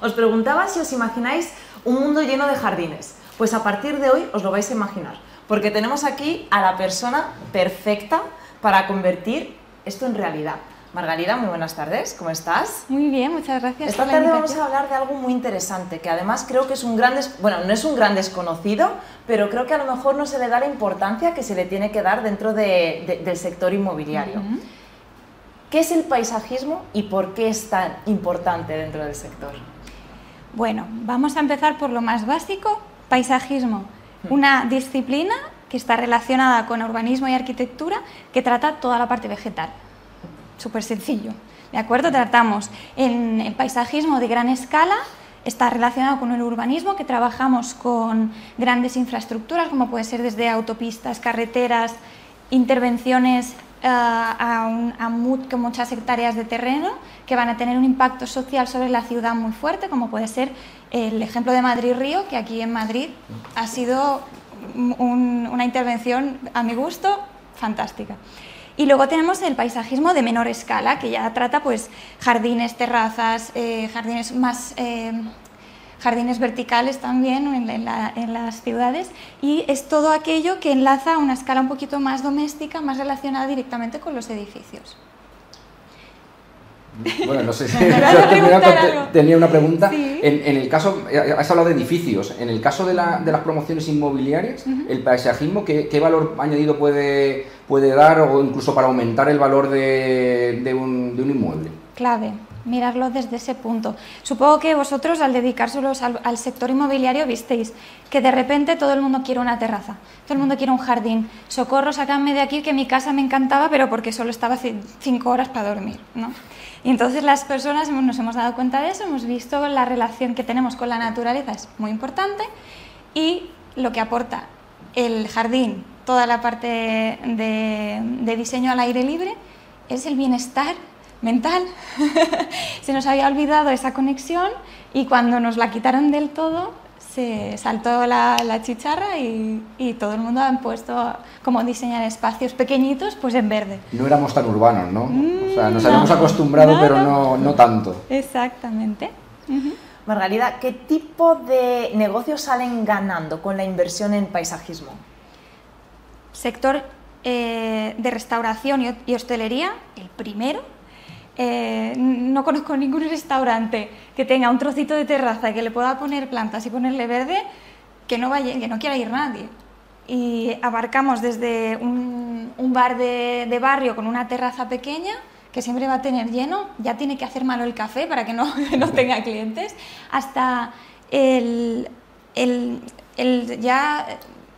Os preguntaba si os imagináis un mundo lleno de jardines. Pues a partir de hoy os lo vais a imaginar, porque tenemos aquí a la persona perfecta para convertir esto en realidad. Margarida, muy buenas tardes, ¿cómo estás? Muy bien, muchas gracias. Esta tarde vamos a hablar de algo muy interesante, que además creo que es un gran, bueno, no es un gran desconocido, pero creo que a lo mejor no se le da la importancia que se le tiene que dar dentro del sector inmobiliario. ¿Qué es el paisajismo y por qué es tan importante dentro del sector? Bueno, vamos a empezar por lo más básico, paisajismo, una disciplina que está relacionada con urbanismo y arquitectura que trata toda la parte vegetal súper sencillo. ¿De acuerdo? Tratamos en el paisajismo de gran escala, está relacionado con el urbanismo, que trabajamos con grandes infraestructuras, como puede ser desde autopistas, carreteras, intervenciones eh, a, muchas hectáreas de terreno que van a tener un impacto social sobre la ciudad muy fuerte, como puede ser el ejemplo de Madrid-Río, que aquí en Madrid ha sido una intervención, a mi gusto, fantástica. Y luego tenemos el paisajismo de menor escala, que ya trata pues jardines, terrazas, eh, jardines más... Eh, jardines verticales también en, las ciudades y es todo aquello que enlaza a una escala un poquito más doméstica, más relacionada directamente con los edificios. Bueno, no sé si tenía una pregunta. En, el caso, has hablado de edificios. En el caso de, las promociones inmobiliarias, el paisajismo, ¿qué, valor añadido puede, puede dar o incluso para aumentar el valor de, un, inmueble? Clave, mirarlo desde ese punto. Supongo que vosotros al dedicárselos al, sector inmobiliario visteis que de repente todo el mundo quiere una terraza, todo el mundo quiere un jardín. Socorro, sácame de aquí que mi casa me encantaba, pero porque solo estaba cinco horas para dormir. ¿no? Y entonces las personas nos hemos dado cuenta de eso, hemos visto la relación que tenemos con la naturaleza es muy importante y lo que aporta el jardín, toda la parte de, diseño al aire libre, es el bienestar mental. Se nos había olvidado esa conexión y cuando nos la quitaron del todo, se saltó la, chicharra y, todo el mundo ha puesto como diseñar espacios pequeñitos pues en verde. No éramos tan urbanos, ¿no? o sea, nos habíamos acostumbrado, pero no, no, tanto. Exactamente. Margarida, ¿qué tipo de negocios salen ganando con la inversión en paisajismo? Sector eh, de restauración y hostelería, el primero, eh, no conozco ningún restaurante que tenga un trocito de terraza y que le pueda poner plantas y ponerle verde que no, vaya, que no quiera ir nadie. Y abarcamos desde un, bar de, barrio con una terraza pequeña que siempre va a tener lleno, ya tiene que hacer malo el café para que no, no tenga clientes, hasta el, el, ya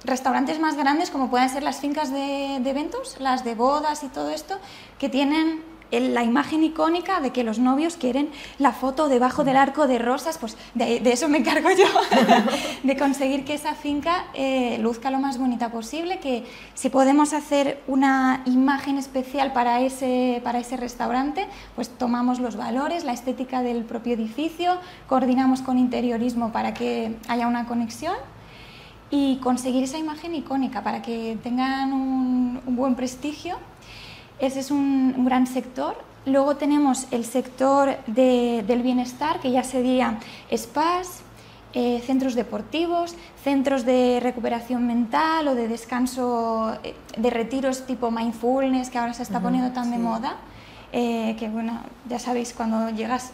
restaurantes más grandes como pueden ser las fincas de, de eventos, las de bodas y todo esto, que tienen la imagen icónica de que los novios quieren la foto debajo del arco de rosas, pues de, eso me encargo yo, de conseguir que esa finca eh, luzca lo más bonita posible, que si podemos hacer una imagen especial para ese, para ese restaurante, pues tomamos los valores, la estética del propio edificio, coordinamos con interiorismo para que haya una conexión y conseguir esa imagen icónica para que tengan un buen prestigio ese es un, gran sector. Luego tenemos el sector del bienestar, que ya sería spas, eh, centros deportivos, centros de recuperación mental o de descanso, eh, de retiros tipo mindfulness, que ahora se está poniendo tan de moda. Eh, que bueno, ya sabéis, cuando llegas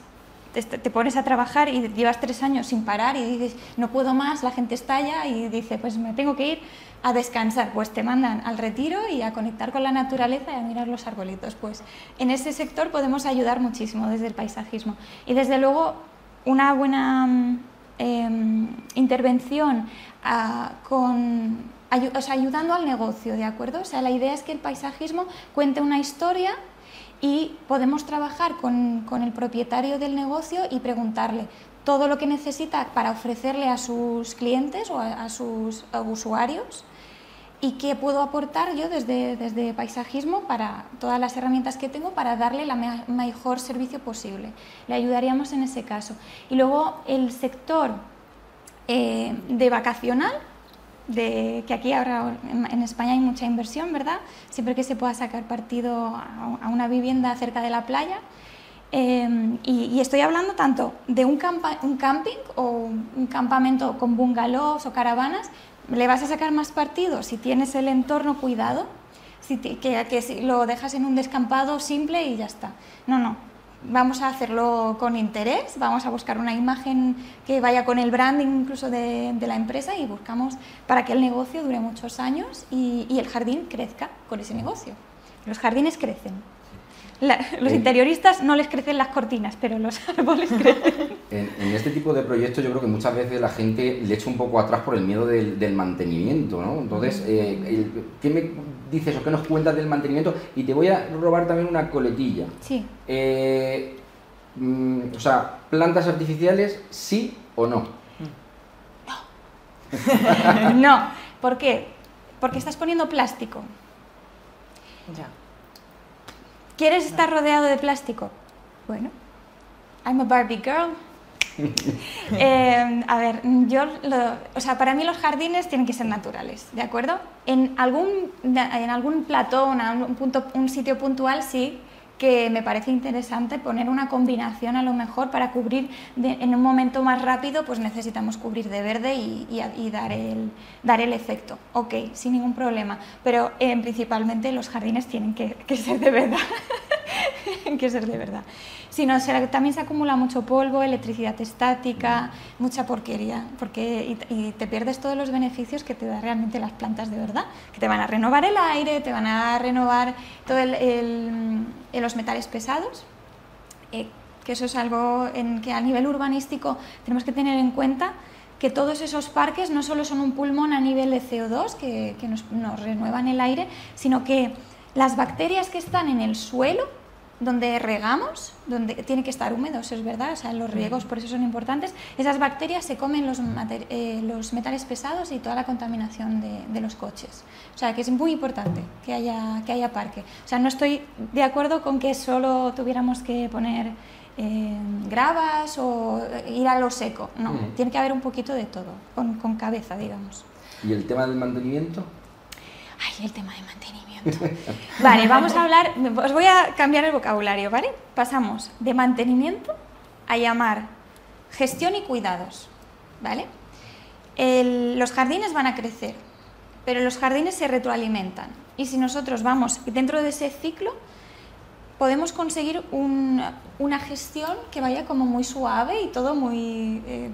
te, pones a trabajar y llevas tres años sin parar y dices, no puedo más, la gente estalla y dice, pues me tengo que ir a descansar, pues te mandan al retiro y a conectar con la naturaleza y a mirar los arbolitos. Pues en ese sector podemos ayudar muchísimo desde el paisajismo. Y desde luego una buena mm, em, intervención ah, con, ayudando al negocio, ¿de acuerdo? O sea, la idea es que el paisajismo cuente una historia y podemos trabajar con, el propietario del negocio y preguntarle todo lo que necesita para ofrecerle a sus clientes o a, sus usuarios y qué puedo aportar yo desde, desde paisajismo para todas las herramientas que tengo para darle el mejor servicio posible. Le ayudaríamos en ese caso. Y luego el sector eh, de vacacional, de que aquí ahora en, España hay mucha inversión, ¿verdad? Siempre que se pueda sacar partido a, una vivienda cerca de la playa. Em, y, estoy hablando tanto de un, un camping o un campamento con bungalows o caravanas, le vas a sacar más partido si tienes el entorno cuidado, si que, que si lo dejas en un descampado simple y ya está. No, no, vamos a hacerlo con interés, vamos a buscar una imagen que vaya con el branding incluso de, la empresa y buscamos para que el negocio dure muchos años y el jardín crezca con ese negocio. Los jardines crecen los interioristas no les crecen las cortinas, pero los árboles crecen. En, este tipo de proyectos yo creo que muchas veces la gente le echa un poco atrás por el miedo del, mantenimiento, ¿no? Entonces, eh, ¿qué me dices o qué nos cuentas del mantenimiento? Y te voy a robar también una coletilla. Sí. Eh, mm, o sea, plantas artificiales, sí o no. No. no. ¿Por qué? Porque estás poniendo plástico. Ya. ¿Quieres estar rodeado de plástico? Bueno, I'm a Barbie girl. Eh, a ver, yo, o sea, para mí los jardines tienen que ser naturales, ¿de acuerdo? En algún, en algún plató, un, punto, un sitio puntual, sí, que me parece interesante poner una combinación a lo mejor para cubrir en un momento más rápido, pues necesitamos cubrir de verde y, dar, el, dar el efecto. Ok, sin ningún problema, pero eh, principalmente los jardines tienen que, que ser de verdad. que ser de verdad. Si no, también se acumula mucho polvo, electricidad estática, mucha porquería, porque y, te pierdes todos los beneficios que te dan realmente las plantas de verdad, que te van a renovar el aire, te van a renovar todos los metales pesados. Eh, que eso es algo en que a nivel urbanístico tenemos que tener en cuenta que todos esos parques no solo son un pulmón a nivel de CO2 que, nos, nos, renuevan el aire, sino que las bacterias que están en el suelo donde regamos, donde tiene que estar húmedo, eso es verdad, o sea, los riegos por eso son importantes, esas bacterias se comen los, eh, los metales pesados y toda la contaminación de, los coches. O sea, que es muy importante que haya, que haya parque. O sea, no estoy de acuerdo con que solo tuviéramos que poner eh, gravas o ir a lo seco. No, tiene que haber un poquito de todo, con, con cabeza, digamos. ¿Y el tema del mantenimiento? Ay, el tema de mantenimiento. Vale, vamos a hablar, os voy a cambiar el vocabulario, ¿vale? Pasamos de mantenimiento a llamar gestión y cuidados, ¿vale? los jardines van a crecer, pero los jardines se retroalimentan. Y si nosotros vamos dentro de ese ciclo, podemos conseguir una gestión que vaya como muy suave y todo muy eh,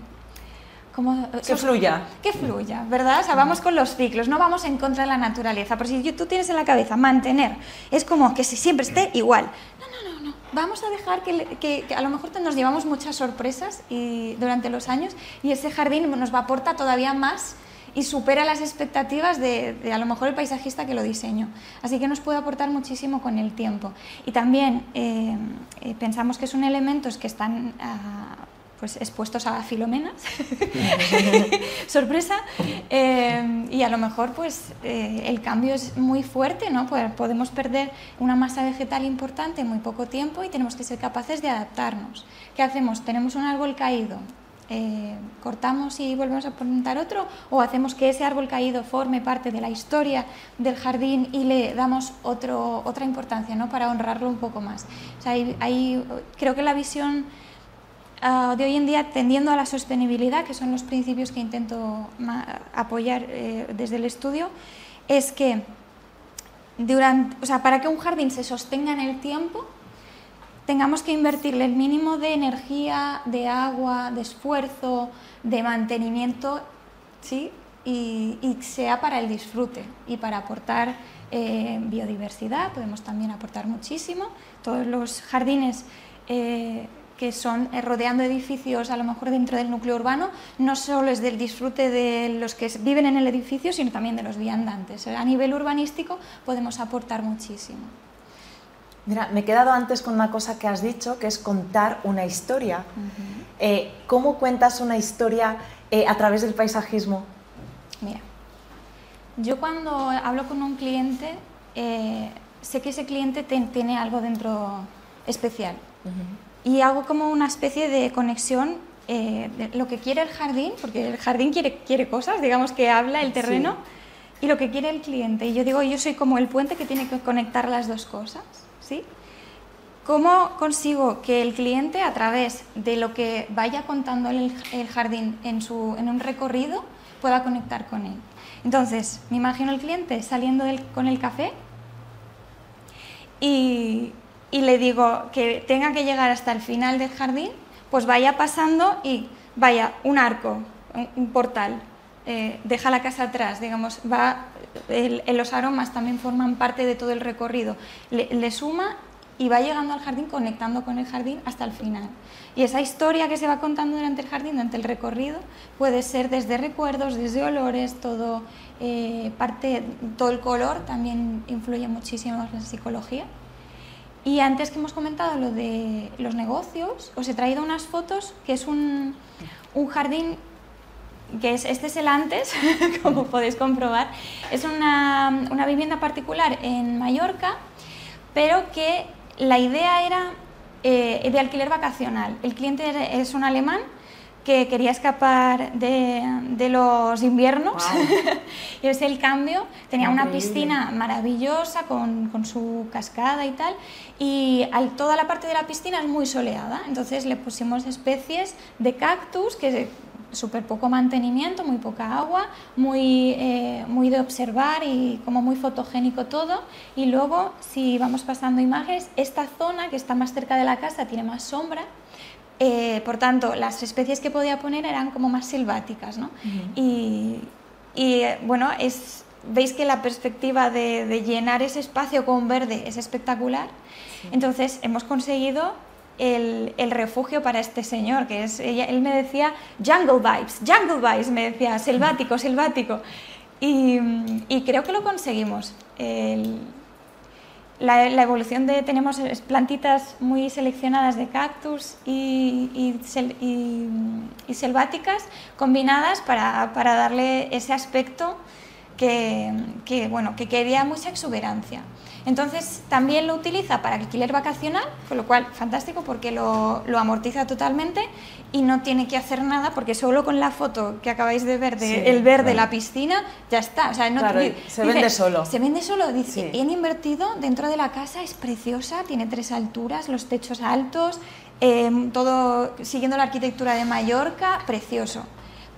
que fluya. Que fluya, ¿verdad? O sea, vamos con los ciclos, no vamos en contra de la naturaleza. Por si tú tienes en la cabeza mantener, es como que si siempre esté igual. No, no, no, no. Vamos a dejar que, a lo mejor nos llevamos muchas sorpresas y, durante los años y ese jardín nos va a aportar todavía más y supera las expectativas de, a lo mejor el paisajista que lo diseñó. Así que nos puede aportar muchísimo con el tiempo. Y también eh, eh, pensamos que son elementos que están... Ah, pues expuestos a filomenas, sorpresa, eh, y a lo mejor pues eh, el cambio es muy fuerte, ¿no? podemos perder una masa vegetal importante en muy poco tiempo y tenemos que ser capaces de adaptarnos. ¿Qué hacemos? Tenemos un árbol caído, eh, cortamos y volvemos a plantar otro, o hacemos que ese árbol caído forme parte de la historia del jardín y le damos otro, otra importancia ¿no? para honrarlo un poco más. O sea, creo que la visión Ah, de hoy en día tendiendo a la sostenibilidad, que son los principios que intento apoyar eh, desde el estudio, es que para que un jardín se sostenga en el tiempo, tengamos que invertirle el mínimo de energía, de agua, de esfuerzo, de mantenimiento, ¿sí? y, sea para el disfrute y para aportar eh, biodiversidad, podemos también aportar muchísimo. Todos los jardines eh, que son eh, rodeando edificios a lo mejor dentro del núcleo urbano, no solo es del disfrute de los que viven en el edificio, sino también de los viandantes. A nivel urbanístico podemos aportar muchísimo. Mira, me he quedado antes con una cosa que has dicho, que es contar una historia. Eh, ¿Cómo cuentas una historia eh, a través del paisajismo? Mira, yo cuando hablo con un cliente, sé que ese cliente tiene algo dentro especial y hago como una especie de conexión eh, de lo que quiere el jardín, porque el jardín quiere, quiere cosas, digamos que habla el terreno, y lo que quiere el cliente. Y yo digo, yo soy como el puente que tiene que conectar las dos cosas, ¿sí? ¿Cómo consigo que el cliente, a través de lo que vaya contando el, el jardín en, su, en un recorrido, pueda conectar con él? Entonces, me imagino el cliente saliendo con el café y, y le digo que tenga que llegar hasta el final del jardín, pues vaya pasando y vaya un arco, un, portal, eh, deja la casa atrás, digamos, va, los aromas también forman parte de todo el recorrido, le, suma y va llegando al jardín conectando con el jardín hasta el final. Y esa historia que se va contando durante el jardín, durante el recorrido, puede ser desde recuerdos, desde olores, todo, eh, parte, todo el color también influye muchísimo en la psicología. Y antes que hemos comentado lo de los negocios, os he traído unas fotos que es un, un jardín que es, este es el antes, como podéis comprobar. Es una, una, vivienda particular en Mallorca, pero que la idea era eh, de alquiler vacacional. El cliente es un alemán que quería escapar de, de los inviernos. Y es el cambio. Tenía una piscina maravillosa con, con, su cascada y tal. Y al, toda la parte de la piscina es muy soleada, entonces le pusimos especies de cactus que súper poco mantenimiento, muy poca agua, muy, eh, muy de observar y como muy fotogénico todo. Y luego, si vamos pasando imágenes, esta zona que está más cerca de la casa tiene más sombra eh, por tanto, las especies que podía poner eran como más selváticas, ¿no? Y, eh, bueno, es, veis que la perspectiva de, llenar ese espacio con verde es espectacular. Entonces, hemos conseguido el, refugio para este señor, que es, él me decía jungle vibes, jungle vibes, me decía selvático, selvático. Y, y creo que lo conseguimos. El, la, evolución de tenemos plantitas muy seleccionadas de cactus y, selváticas combinadas para, para, darle ese aspecto que, bueno, que quería mucha exuberancia. Entonces también lo utiliza para alquiler vacacional, con lo cual fantástico porque lo, lo, amortiza totalmente y no tiene que hacer nada porque solo con la foto que acabáis de ver del el verde la piscina ya está. O sea, no, se vende solo. Se vende solo, dice, sí. han invertido dentro de la casa, es preciosa, tiene tres alturas, los techos altos, em, todo siguiendo la arquitectura de Mallorca, precioso.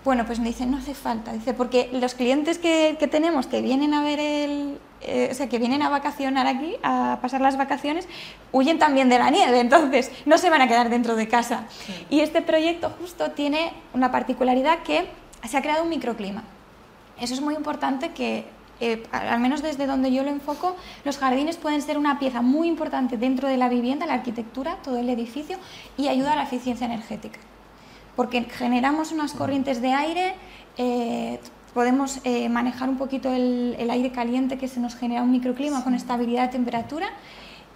Bueno, pues me dicen, no hace falta, dice, porque los clientes que, que tenemos que vienen a ver el, eh, o sea, que vienen a vacacionar aquí, a pasar las vacaciones, huyen también de la nieve, entonces no se van a quedar dentro de casa. Y este proyecto justo tiene una particularidad que se ha creado un microclima. Eso es muy importante que eh, al menos desde donde yo lo enfoco, los jardines pueden ser una pieza muy importante dentro de la vivienda, la arquitectura, todo el edificio y ayuda a la eficiencia energética. Porque generamos unas corrientes de aire, eh, podemos eh, manejar un poquito el, aire caliente que se nos genera un microclima con estabilidad de temperatura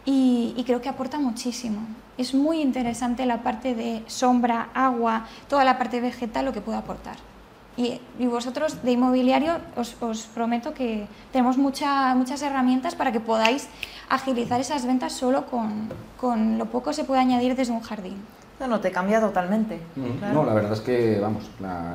y, creo que aporta muchísimo. Es muy interesante la parte de sombra, agua, toda la parte vegetal, lo que puede aportar. Y, vosotros de inmobiliario os, prometo que tenemos muchas herramientas para que podáis agilizar esas ventas solo con, con lo poco se puede añadir desde un jardín. No, no, te cambia totalmente. Mm, no, la verdad es que, vamos,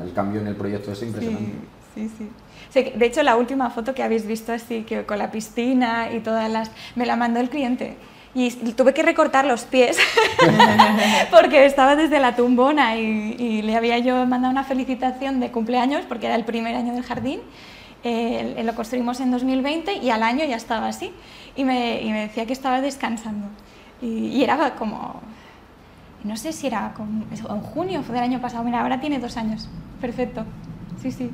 el cambio en el proyecto es impresionante sí, sí. De hecho, la última foto que habéis visto así, que con la piscina y todas las... me la mandó el cliente. Y tuve que recortar los pies porque estaba desde la tumbona y, le había yo mandado una felicitación de cumpleaños porque era el primer año del jardín. Eh, lo construimos en 2020 y al año ya estaba así. Y me, y me decía que estaba descansando. Y, y, era como, no sé si era en junio del año pasado. Mira, ahora tiene dos años. Perfecto. Sí, sí.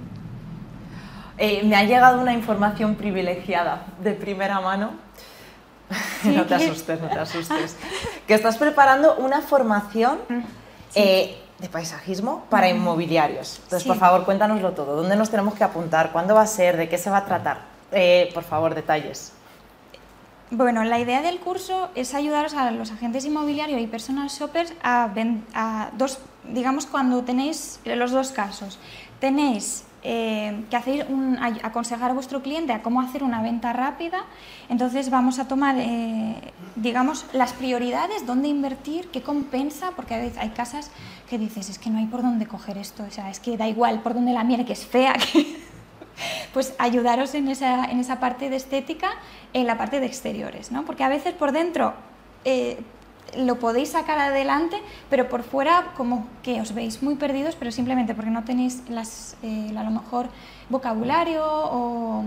Eh, me ha llegado una información privilegiada de primera mano. no te asustes, no te asustes. que estás preparando una formación mm, eh, de paisajismo para mm. inmobiliarios. Entonces, por favor, cuéntanoslo todo. ¿Dónde nos tenemos que apuntar? ¿Cuándo va a ser? ¿De qué se va a tratar? Eh, por favor, detalles. Bueno, la idea del curso es ayudaros a los agentes inmobiliarios y personal shoppers a, a dos, digamos, cuando tenéis los dos casos. Tenéis eh, que hacéis aconsejar a vuestro cliente a cómo hacer una venta rápida, entonces vamos a tomar, eh, digamos, las prioridades, dónde invertir, qué compensa, porque veces hay casas que dices, es que no hay por dónde coger esto, o sea, es que da igual por dónde la mire, que es fea, pues ayudaros en esa, en esa parte de estética, en la parte de exteriores, ¿no? porque a veces por dentro... Eh, lo podéis sacar adelante, pero por fuera como que os veis muy perdidos, pero simplemente porque no tenéis las, eh, a lo mejor vocabulario o,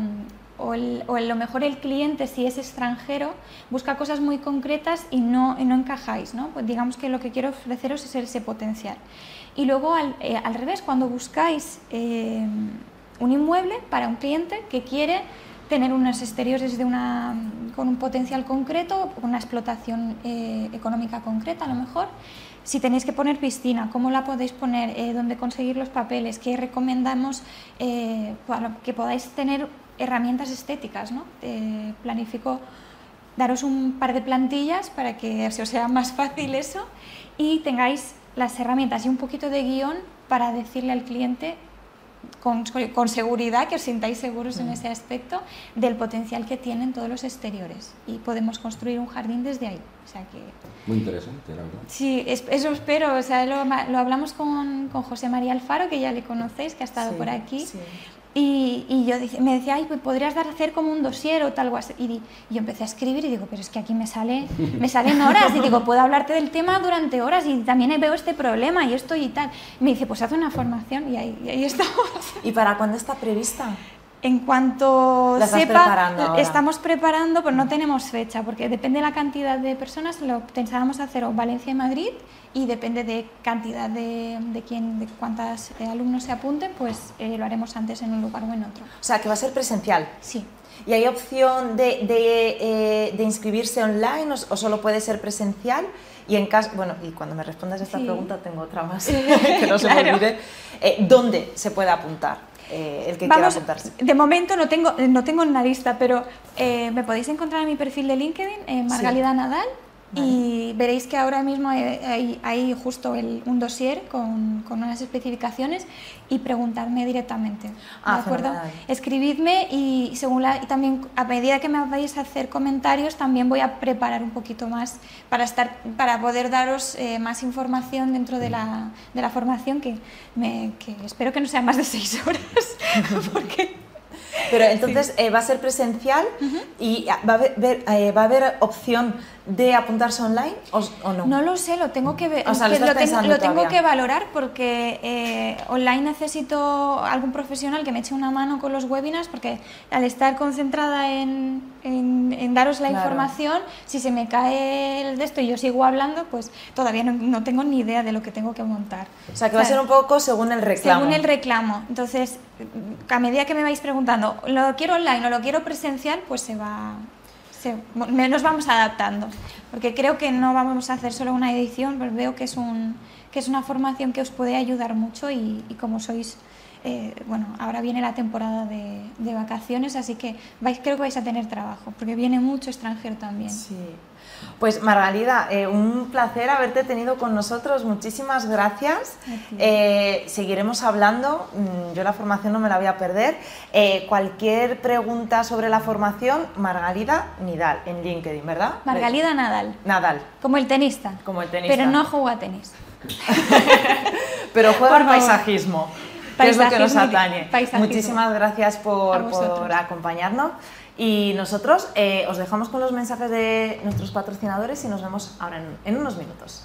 o, a lo mejor el cliente, si es extranjero, busca cosas muy concretas y no, no encajáis. ¿no? Pues digamos que lo que quiero ofreceros es ese potencial. Y luego al, eh, al revés, cuando buscáis eh, un inmueble para un cliente que quiere tener unos exteriores de una, con un potencial concreto, una explotación eh, económica concreta a lo mejor. Si tenéis que poner piscina, ¿cómo la podéis poner? Eh, ¿Dónde conseguir los papeles? ¿Qué recomendamos eh, para que podáis tener herramientas estéticas? ¿no? planifico daros un par de plantillas para que se os sea más fácil eso y tengáis las herramientas y un poquito de guion para decirle al cliente con, con, seguridad, que os sintáis seguros en mm. ese aspecto del potencial que tienen todos los exteriores y podemos construir un jardín desde ahí. O sea que, Muy interesante, la verdad. Sí, eso espero. O sea, lo, lo hablamos con, con, José María Alfaro, que ya le conocéis, que ha estado por aquí. Sí. Y, y, yo me decía, ay, pues podrías dar a hacer como un dossier o tal o así. Y, yo empecé a escribir y digo, pero es que aquí me, sale, me salen horas. Y digo, puedo hablarte del tema durante horas y también veo este problema y esto y tal. Y me dice, pues haz una formación y ahí, y ahí estamos. ¿Y para cuándo está prevista? En cuanto sepa, estamos preparando, pero no tenemos fecha, porque depende de la cantidad de personas, lo pensábamos hacer o Valencia y Madrid, y depende de cantidad de, de quién, de cuántos eh, alumnos se apunten, pues eh, lo haremos antes en un lugar o en otro. O sea, que va a ser presencial. Sí. ¿Y hay opción de, de, eh, de inscribirse online o, solo puede ser presencial? Y en caso, bueno, y cuando me respondas a esta pregunta tengo otra más, que no se me olvide. ¿Dónde se puede apuntar? Eh, el que quiera apuntarse? De momento no tengo, no tengo una lista, pero eh, me podéis encontrar en mi perfil de LinkedIn, eh, Margalida Nadal, y veréis que ahora mismo hay, hay justo el, un dossier con, con, unas especificaciones y preguntarme directamente. Ah, ¿De acuerdo? Escribidme y, según la, y también a medida que me vais a hacer comentarios también voy a preparar un poquito más para, estar, para poder daros eh, más información dentro de la, de la formación que, me, que espero que no sea más de seis horas porque pero entonces eh, va a ser presencial y va a haber, eh, va a haber opción de apuntarse online o, no? No lo sé, lo tengo que ver. lo, tengo, que valorar porque eh, online necesito algún profesional que me eche una mano con los webinars porque al estar concentrada en, en, daros la información, si se me cae el de esto y yo sigo hablando, pues todavía no, tengo ni idea de lo que tengo que montar. O sea, que va a ser un poco según el reclamo. Según el reclamo. Entonces, a medida que me vais preguntando, ¿lo quiero online o lo quiero presencial? Pues se va nos vamos adaptando, porque creo que no vamos a hacer solo una edición, pero veo que es, un, que es una formación que os puede ayudar mucho y, como sois, eh, bueno, ahora viene la temporada de, de, vacaciones, así que vais, creo que vais a tener trabajo, porque viene mucho extranjero también. Sí. Pues Margalida, eh, un placer haberte tenido con nosotros, muchísimas gracias. Eh, seguiremos hablando, mm, yo la formación no me la voy a perder. Cualquier pregunta sobre la formación, Margalida Nidal, en LinkedIn, ¿verdad? Margalida Nadal. Nadal. Como el tenista. Como el tenista. Pero no juega tenis. Pero juega al paisajismo, que es lo que nos atañe. Muchísimas gracias por, por acompañarnos. Y nosotros eh, os dejamos con los mensajes de nuestros patrocinadores y nos vemos ahora en, en unos minutos.